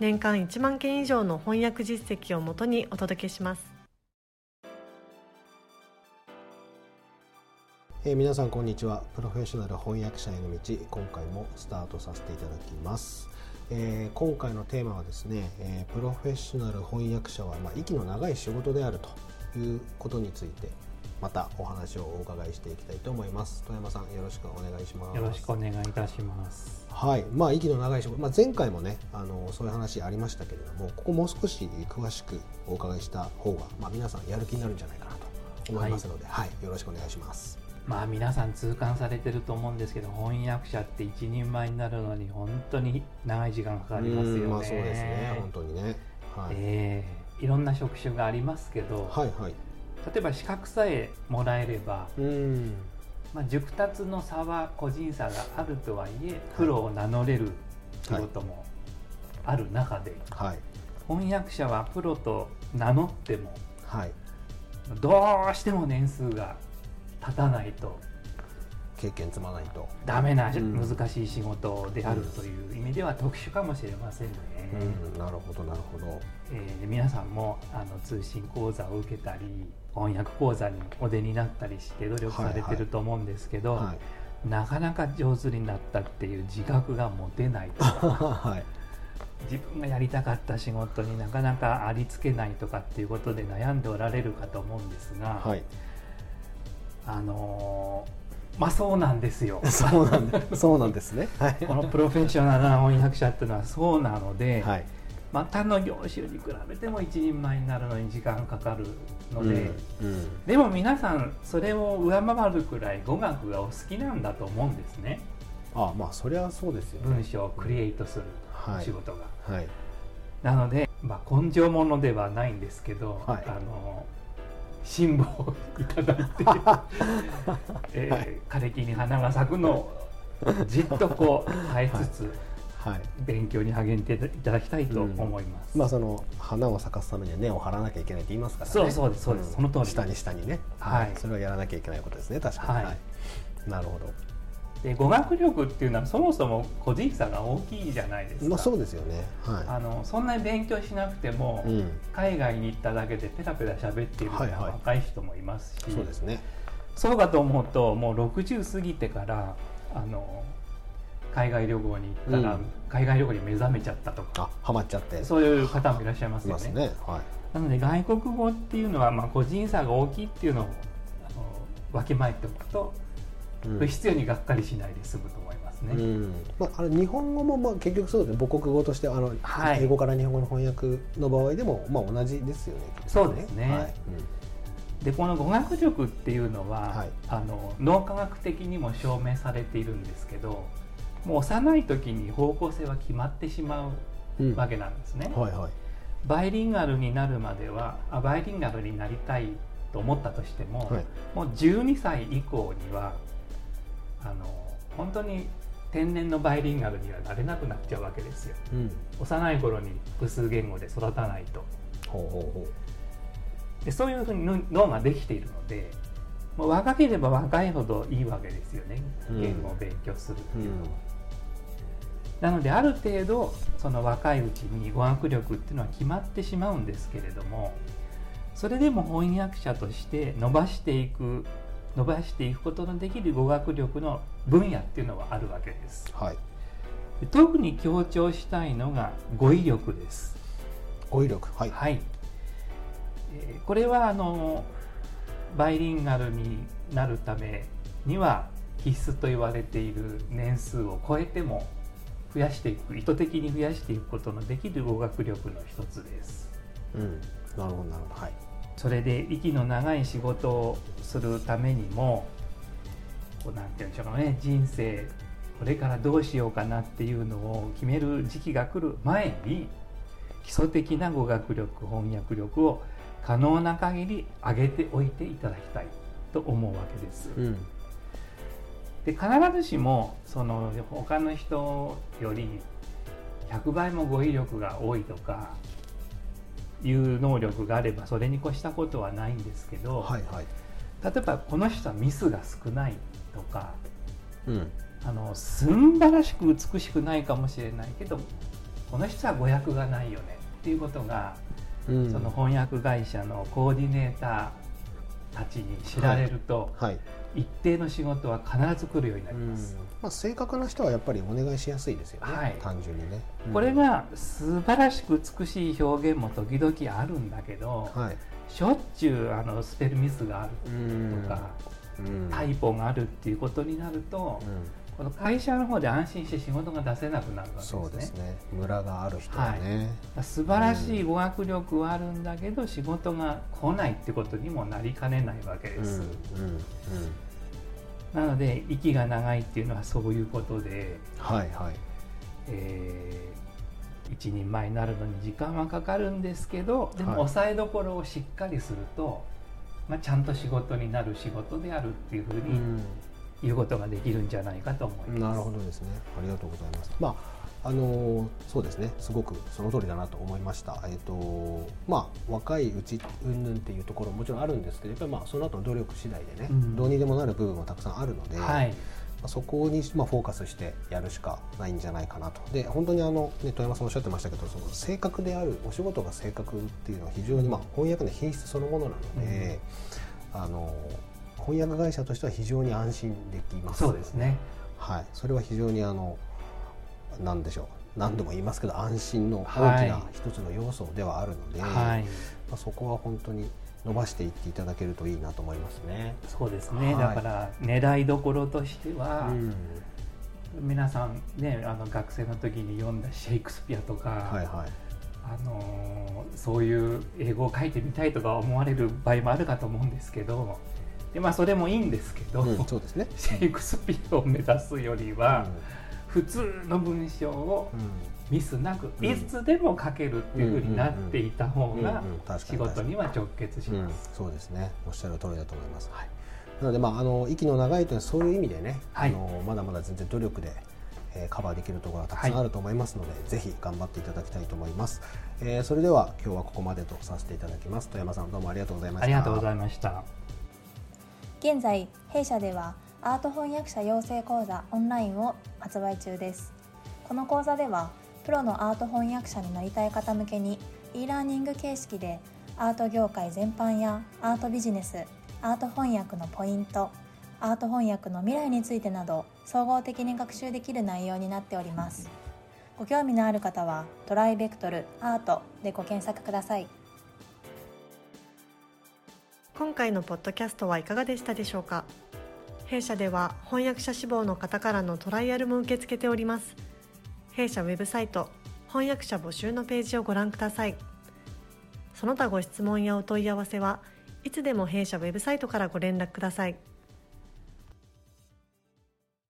年間1万件以上の翻訳実績をもとにお届けします。えー、皆さんこんにちは。プロフェッショナル翻訳者への道。今回もスタートさせていただきます、えー、今回のテーマはですね、えー、プロフェッショナル翻訳者は、まあ、息の長い仕事であるということについてまたお話をお伺いしていきたいと思います。富山さんよろしくお願いします。よろしくお願いいたします。はい。まあ息の長い仕事、まあ、前回もねあのそういう話ありましたけれどもここもう少し詳しくお伺いした方が、まあ、皆さんやる気になるんじゃないかなと思いますので、はい、はい、よろしくお願いします。まあ皆さん痛感されてると思うんですけど翻訳者って一人前になるのに本当に長い時間かかりますよね。まあ、そうですね。本当にね、はい。えー、いろんな職種がありますけど、はいはい、例えば資格さえもらえれば、うん。まあ、熟達の差は個人差があるとはいえプロを名乗れる仕事もある中で、はい、翻訳者はプロと名乗っても、はい、どうしても年数が経たないと経験積まないと。ダメな、難しい仕事であるという意味では特殊かもしれませんね。うん、なるほどなるほど、えー、皆さんもあの通信講座を受けたり翻訳講座にお出になったりして努力されてると思うんですけど、はい。はい、なかなか上手になったっていう自覚が持てないとか、はい、自分がやりたかった仕事になかなかありつけないとかっていうことで悩んでおられるかと思うんですが、はい、あのーまあそうなんですよ。そうなんでそうなんですね。はい、このプロフェッショナルな翻訳者っていうのはそうなので、はい、まあ他の業種に比べても一人前になるのに時間かかるので、うんうん、でも皆さんそれを上回るくらい語学がお好きなんだと思うんですね。ああまあそりゃそうですよ、ね、文章をクリエイトする仕事が。はい、はい、なので、まあ、根性ものではないんですけど、はい、あの辛抱をいただいて、えー、はい、枯れ木に花が咲くのをじっとこう耐えつつ、はい、勉強に励んでいただきたいと思います、うん、まあその花を咲かすためには根を張らなきゃいけないって言いますからね。そうそうですそうです、うん、その通り下に下にね、はい、それはやらなきゃいけないことですね確かに、はい、なるほど。で語学力っていうのはそもそも個人差が大きいじゃないですか、まあ、そうですよね、はい、あのそんなに勉強しなくても、うん、海外に行っただけでペラペラ喋っている若い人もいますし、はいはい、そうですね。そうかと思うともう60過ぎてからあの海外旅行に行ったら、うん、海外旅行に目覚めちゃったとか。はまっちゃって。そういう方もいらっしゃいますよね。ね。はい、なので外国語っていうのは、まあ、個人差が大きいっていうのをあのわきまえておくと不必要にがっかりしないで済むと思いますね。うん。まあ、あれ日本語もまあ結局そうですね。母国語としてあの、はい、英語から日本語の翻訳の場合でもまあ同じですよね。そうですね、はい。うん、でこの語学力っていうのは、はい、あの脳科学的にも証明されているんですけどもう幼い時に方向性は決まってしまうわけなんですね。うん、はいはい、バイリンガルになるまではあバイリンガルになりたいと思ったとしても、はい、もう12歳以降にはあの本当に天然のバイリンガルにはなれなくなっちゃうわけですよ、うん、幼い頃に複数言語で育たないと。でそういうふうに脳ができているのでもう若ければ若いほどいいわけですよね。言語を勉強するっていうのは、うん、なのである程度その若いうちに語学力っていうのは決まってしまうんですけれどもそれでも翻訳者として伸ばしていく伸ばしていくことのできる語学力の分野っていうのはあるわけです、はい、特に強調したいのが語彙力です。語彙力。はい、はい、えー、これはあのバイリンガルになるためには必須と言われている年数を超えても増やしていく意図的に増やしていくことのできる語学力の一つです。うん、なるほどなるほどはい。それで息の長い仕事をするためにもこうなんて言うんでしょうかね人生これからどうしようかなっていうのを決める時期が来る前に基礎的な語学力翻訳力を可能な限り上げておいていただきたいと思うわけです。うん、で必ずしもその他の人より100倍も語彙力が多いとかいう能力があればそれに越したことはないんですけど、はいはい、例えばこの人はミスが少ないとか、うん、あの素晴らしく美しくないかもしれないけどこの人は語訳がないよねっていうことが、うん、その翻訳会社のコーディネーターたちに知られると、はいはい、一定の仕事は必ず来るようになります。まあ、正確な人はやっぱりお願いしやすいですよね、はい、単純にね、うん、これが素晴らしく美しい表現も時々あるんだけど、はい、しょっちゅうあのスペルミスがあるとか、タイポがあるっていうことになると、この会社の方で安心して仕事が出せなくなるわけですね。そうですね。ムラがある人はね、はい、素晴らしい語学力はあるんだけど、仕事が来ないってことにもなりかねないわけです。うんうんうん。なので息が長いっていうのはそういうことで、はいはい。えー、一人前になるのに時間はかかるんですけどでも抑えどころをしっかりすると、まあ、ちゃんと仕事になる仕事であるっていうふうに言うことができるんじゃないかと思います。なるほどですね。ありがとうございます、まああのそうですね。すごくその通りだなと思いました、えーとまあ、若いうちうんぬんっていうところもちろんあるんですけどやっぱりまあその後の努力次第でね、うん、どうにでもなる部分はたくさんあるので、はい、まあ、そこにまあフォーカスしてやるしかないんじゃないかなと。で本当にあの、ね、富山さんおっしゃってましたけどその正確であるお仕事が正確っていうのは非常に、まあ、翻訳の品質そのものなので、うん、あの翻訳会社としては非常に安心できます。そうですね、はい、それは非常にあの何でしょう。何度も言いますけど安心の大きな一つの要素ではあるので、はい、まあ、そこは本当に伸ばしていっていただけるといいなと思いますね。そうですね、はい、だから狙いどころとしては、うん、皆さんねあの学生の時に読んだシェイクスピアとか、はいはい、あのそういう英語を書いてみたいとか思われる場合もあるかと思うんですけどで、まあ、それもいいんですけど、うん、そうですね、シェイクスピアを目指すよりは、うん。普通の文章をミスなく、いつでも書けるっていうふうになっていた方が仕事には直結します、そうですね。おっしゃる通りだと思います、はい、なので、まあ、あの息の長いというのはそういう意味でね、はい、あのまだまだ全然努力でえカバーできるところがたくさんあると思いますので、はい、ぜひ頑張っていただきたいと思います、えー、それでは今日はここまでとさせていただきます。富山さんどうもありがとうございました。ありがとうございました現在弊社ではアート翻訳者養成講座オンラインを発売中です。この講座ではプロのアート翻訳者になりたい方向けに e ラーニング形式でアート業界全般やアートビジネスアート翻訳のポイントアート翻訳の未来についてなど総合的に学習できる内容になっております。ご興味のある方はトライベクトルアートでご検索ください。今回のポッドキャストはいかがでしたでしょうか？弊社では翻訳者志望の方からのトライアルも受け付けております。弊社ウェブサイト翻訳者募集のページをご覧ください。その他ご質問やお問い合わせはいつでも弊社ウェブサイトからご連絡ください。